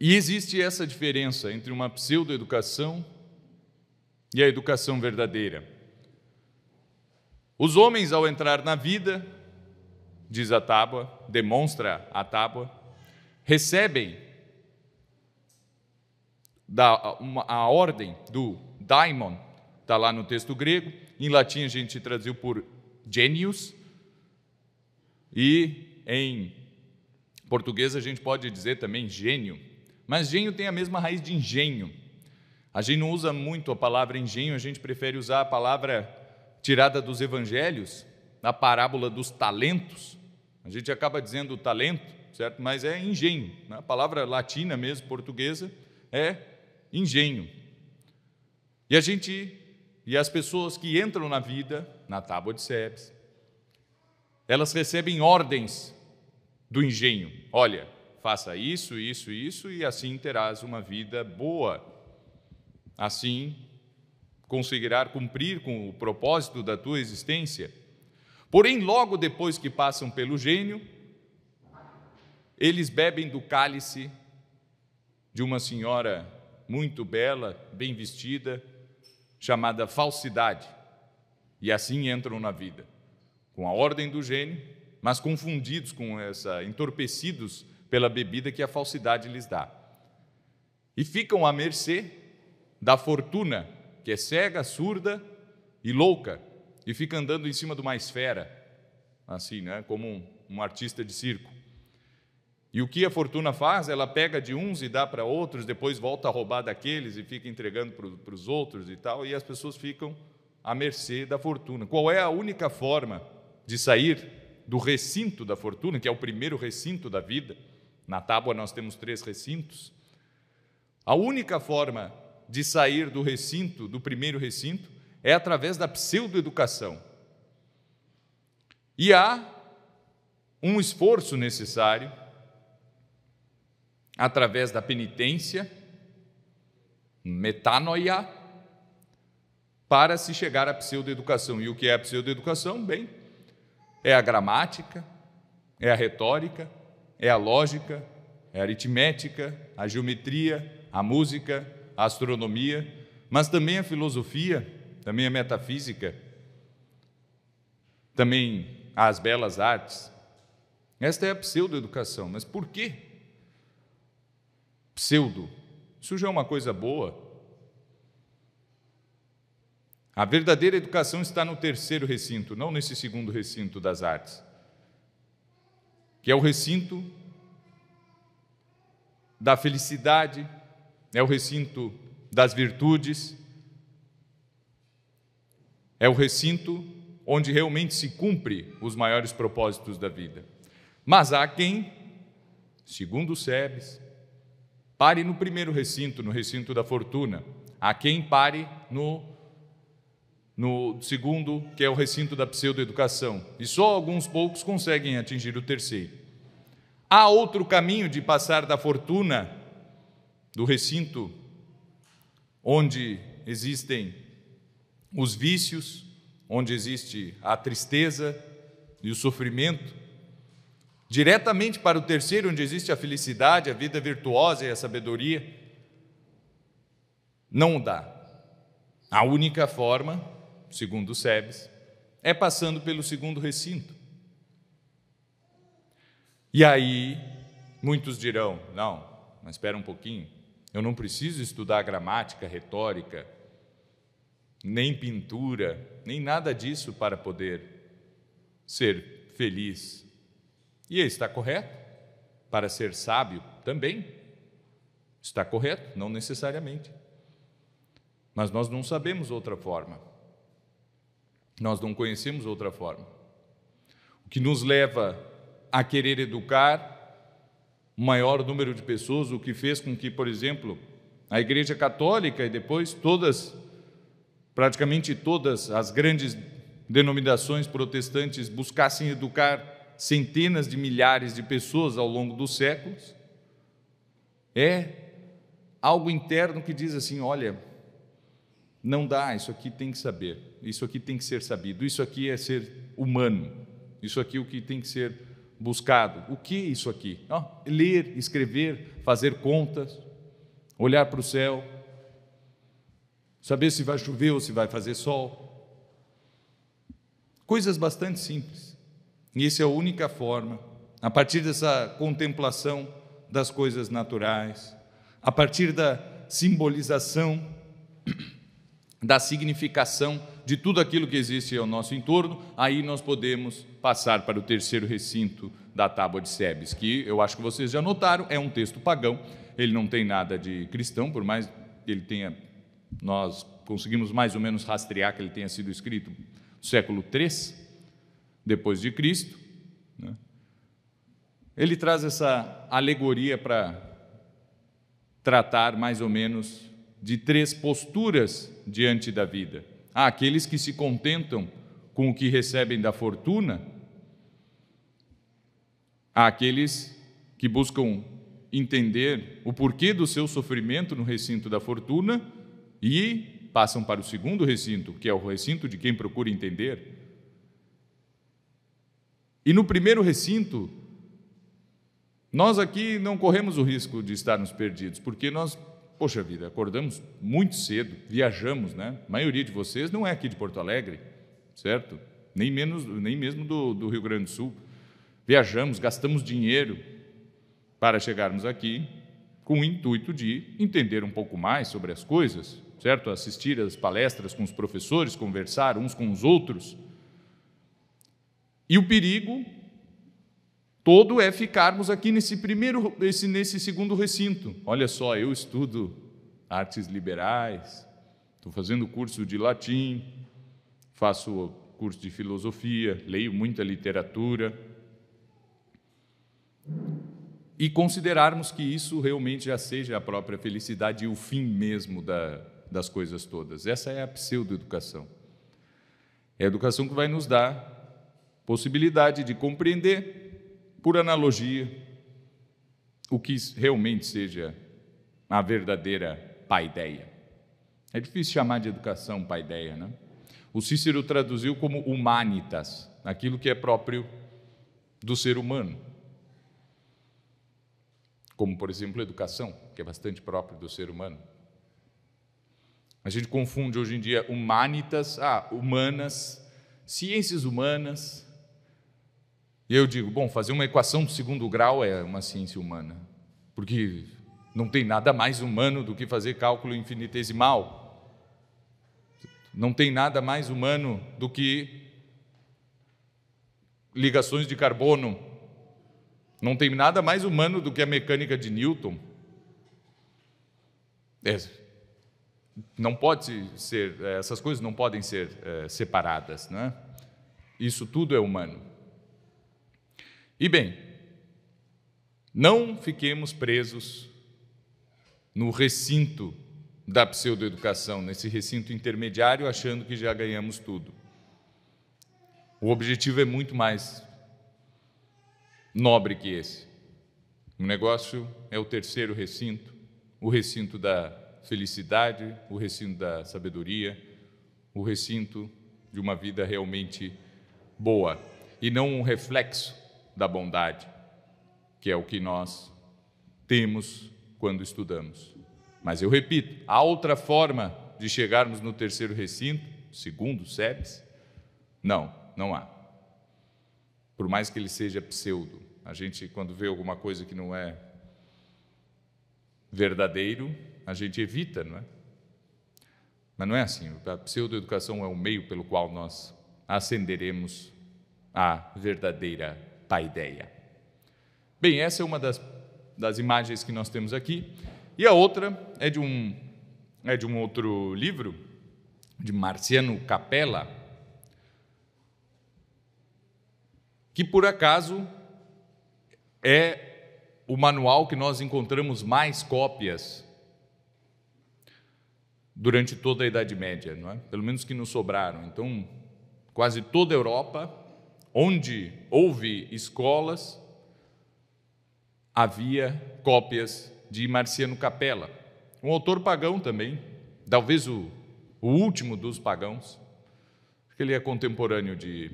E existe essa diferença entre uma pseudoeducação e a educação verdadeira. Os homens, ao entrar na vida, diz a tábua, demonstra a tábua, recebem da, uma, a ordem do daimon, está lá no texto grego, em latim a gente traduziu por genius, e em português a gente pode dizer também gênio, mas gênio tem a mesma raiz de engenho. A gente não usa muito a palavra engenho, a gente prefere usar a palavra tirada dos evangelhos, na parábola dos talentos. A gente acaba dizendo talento, certo? Mas é engenho. Né? A palavra latina mesmo, portuguesa, é engenho. E a gente e as pessoas que entram na vida, na tábua de Sebes, elas recebem ordens do engenho. Olha, faça isso, isso, isso, e assim terás uma vida boa. Assim conseguirá cumprir com o propósito da tua existência. Porém, logo depois que passam pelo gênio, eles bebem do cálice de uma senhora muito bela, bem vestida, chamada falsidade, e assim entram na vida com a ordem do gênio, mas confundidos com essa, entorpecidos pela bebida que a falsidade lhes dá. E ficam à mercê da fortuna, que é cega, surda e louca, e fica andando em cima de uma esfera, assim, né, como um, um artista de circo. E o que a fortuna faz? Ela pega de uns e dá para outros, depois volta a roubar daqueles e fica entregando para os outros e tal, e as pessoas ficam à mercê da fortuna. Qual é a única forma de sair do recinto da fortuna, que é o primeiro recinto da vida. Na tábua nós temos três recintos. A única forma de sair do recinto, do primeiro recinto, é através da pseudoeducação. E há um esforço necessário através da penitência, metanoia, para se chegar à pseudoeducação. E o que é a pseudoeducação? Bem, é a gramática, é a retórica, é a lógica, é a aritmética, a geometria, a música, a astronomia, mas também a filosofia, também a metafísica, também as belas artes. Esta é a pseudo-educação, mas por quê? Pseudo. Isso já é uma coisa boa. A verdadeira educação está no terceiro recinto, não nesse segundo recinto das artes, que é o recinto da felicidade, é o recinto das virtudes, é o recinto onde realmente se cumpre os maiores propósitos da vida. Mas há quem, segundo o Sebes, pare no primeiro recinto, no recinto da fortuna, há quem pare no no segundo, que é o recinto da pseudoeducação, e só alguns poucos conseguem atingir o terceiro. Há outro caminho de passar da fortuna, do recinto onde existem os vícios, onde existe a tristeza e o sofrimento, diretamente para o terceiro, onde existe a felicidade, a vida virtuosa e a sabedoria. Não dá. A única forma segundo o SEBS, é passando pelo segundo recinto. E aí, muitos dirão: não, mas espera um pouquinho, eu não preciso estudar gramática, retórica, nem pintura, nem nada disso para poder ser feliz. E está correto? Para ser sábio também? Está correto? Não necessariamente. Mas nós não sabemos outra forma. Nós não conhecemos outra forma. O que nos leva a querer educar o maior número de pessoas, o que fez com que, por exemplo, a Igreja Católica e depois todas, praticamente todas as grandes denominações protestantes buscassem educar centenas de milhares de pessoas ao longo dos séculos, é algo interno que diz assim: olha, não dá, isso aqui tem que saber, isso aqui tem que ser sabido, isso aqui é ser humano, isso aqui é o que tem que ser buscado. O que é isso aqui? Oh, ler, escrever, fazer contas, olhar para o céu, saber se vai chover ou se vai fazer sol. Coisas bastante simples. E essa é a única forma, a partir dessa contemplação das coisas naturais, a partir da simbolização, da significação de tudo aquilo que existe ao nosso entorno, aí nós podemos passar para o terceiro recinto da Tábua de Sebes, que eu acho que vocês já notaram, é um texto pagão, ele não tem nada de cristão, por mais que ele tenha, nós conseguimos mais ou menos rastrear que ele tenha sido escrito no século III, depois de Cristo. Né? Ele traz essa alegoria para tratar mais ou menos de três posturas diante da vida. Há aqueles que se contentam com o que recebem da fortuna, há aqueles que buscam entender o porquê do seu sofrimento no recinto da fortuna e passam para o segundo recinto, que é o recinto de quem procura entender. E no primeiro recinto, nós aqui não corremos o risco de estarmos perdidos, porque nós Poxa vida, acordamos muito cedo, viajamos, né? A maioria de vocês não é aqui de Porto Alegre, certo? Nem, menos, nem mesmo do, do Rio Grande do Sul. Viajamos, gastamos dinheiro para chegarmos aqui com o intuito de entender um pouco mais sobre as coisas, certo? Assistir às palestras com os professores, conversar uns com os outros. E o perigo todo é ficarmos aqui nesse primeiro, esse, nesse segundo recinto. Olha só, eu estudo artes liberais, estou fazendo curso de latim, faço curso de filosofia, leio muita literatura. E considerarmos que isso realmente já seja a própria felicidade e o fim mesmo da, das coisas todas. Essa é a pseudoeducação. É a educação que vai nos dar possibilidade de compreender por analogia, o que realmente seja a verdadeira paideia. É difícil chamar de educação paideia, né? O Cícero traduziu como humanitas, aquilo que é próprio do ser humano. Como, por exemplo, a educação, que é bastante próprio do ser humano. A gente confunde hoje em dia humanitas, ah, humanas, ciências humanas, e eu digo, bom, fazer uma equação do segundo grau é uma ciência humana, porque não tem nada mais humano do que fazer cálculo infinitesimal. Não tem nada mais humano do que ligações de carbono. Não tem nada mais humano do que a mecânica de Newton. É, não pode ser, essas coisas não podem ser é, separadas, né? Isso tudo é humano. E bem, não fiquemos presos no recinto da pseudoeducação, nesse recinto intermediário, achando que já ganhamos tudo. O objetivo é muito mais nobre que esse. O negócio é o terceiro recinto, o recinto da felicidade, o recinto da sabedoria, o recinto de uma vida realmente boa e não um reflexo da bondade, que é o que nós temos quando estudamos. Mas eu repito, há outra forma de chegarmos no terceiro recinto, segundo SEBS? Não, não há. Por mais que ele seja pseudo, a gente quando vê alguma coisa que não é verdadeiro, a gente evita, não é? Mas não é assim. A pseudoeducação é o meio pelo qual nós ascenderemos à verdadeira paideia. Bem, essa é uma das, das imagens que nós temos aqui. E a outra é de um, é de um outro livro, de Marciano Capella, que por acaso é o manual que nós encontramos mais cópias durante toda a Idade Média, não é? pelo menos que nos sobraram. Então, quase toda a Europa onde houve escolas, havia cópias de Marciano Capella, um autor pagão também, talvez o, o último dos pagãos, porque ele é contemporâneo de,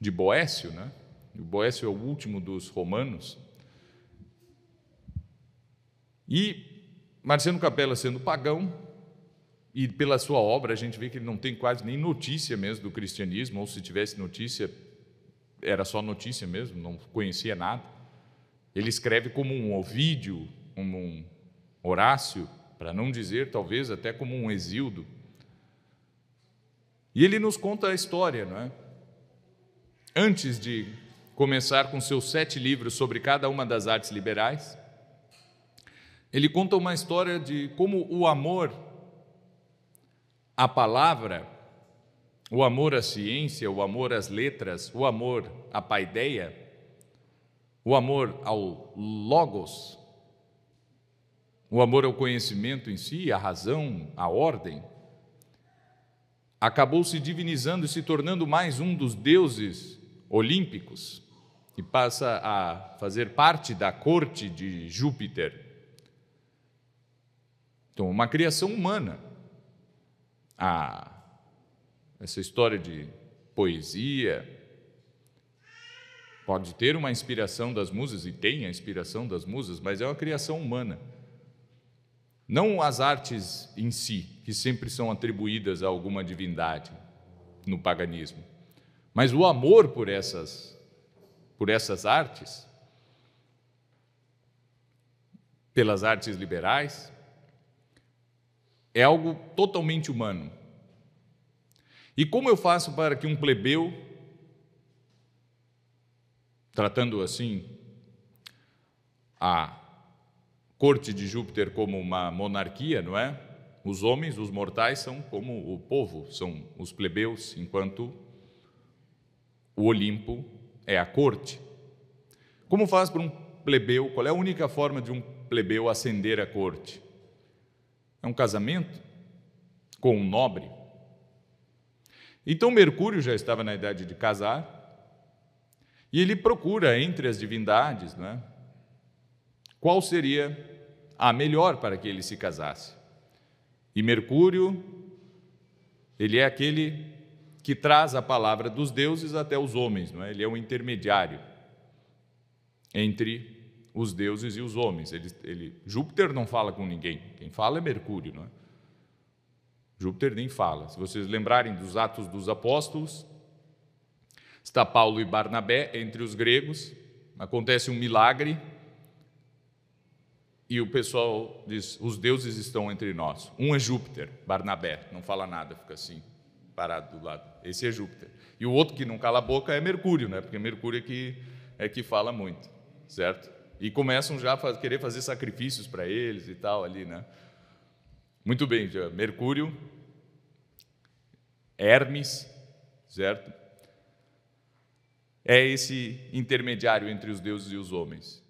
de Boécio, né? O Boécio é o último dos romanos. E Marciano Capella, sendo pagão, e pela sua obra a gente vê que ele não tem quase nem notícia mesmo do cristianismo, ou se tivesse notícia, era só notícia mesmo, não conhecia nada. Ele escreve como um Ovídio, como um Horácio, para não dizer talvez até como um Exildo. E ele nos conta a história, não é? Antes de começar com seus sete livros sobre cada uma das artes liberais, ele conta uma história de como o amor a palavra, o amor à ciência, o amor às letras, o amor à paideia, o amor ao logos, o amor ao conhecimento em si, a razão, a ordem, acabou se divinizando e se tornando mais um dos deuses olímpicos e passa a fazer parte da corte de Júpiter. Então, uma criação humana a essa história de poesia pode ter uma inspiração das musas e tem a inspiração das musas, mas é uma criação humana. Não as artes em si, que sempre são atribuídas a alguma divindade no paganismo, mas o amor por essas por essas artes, pelas artes liberais, é algo totalmente humano. E como eu faço para que um plebeu, tratando assim a corte de Júpiter como uma monarquia, não é? Os homens, os mortais, são como o povo, são os plebeus, enquanto o Olimpo é a corte. Como faz para um plebeu? Qual é a única forma de um plebeu ascender à corte? É um casamento com um nobre. Então Mercúrio já estava na idade de casar e ele procura entre as divindades né, qual seria a melhor para que ele se casasse. E Mercúrio, ele é aquele que traz a palavra dos deuses até os homens, não é? ele é o intermediário entre os deuses e os homens. Ele, ele, Júpiter não fala com ninguém, quem fala é Mercúrio. Não é? Júpiter nem fala. Se vocês lembrarem dos Atos dos Apóstolos, está Paulo e Barnabé entre os gregos, acontece um milagre e o pessoal diz: os deuses estão entre nós. Um é Júpiter, Barnabé, não fala nada, fica assim, parado do lado. Esse é Júpiter. E o outro que não cala a boca é Mercúrio, né? porque Mercúrio é que, é que fala muito, certo? E começam já a querer fazer sacrifícios para eles e tal ali, né? Muito bem. Mercúrio, Hermes, certo? É esse intermediário entre os deuses e os homens.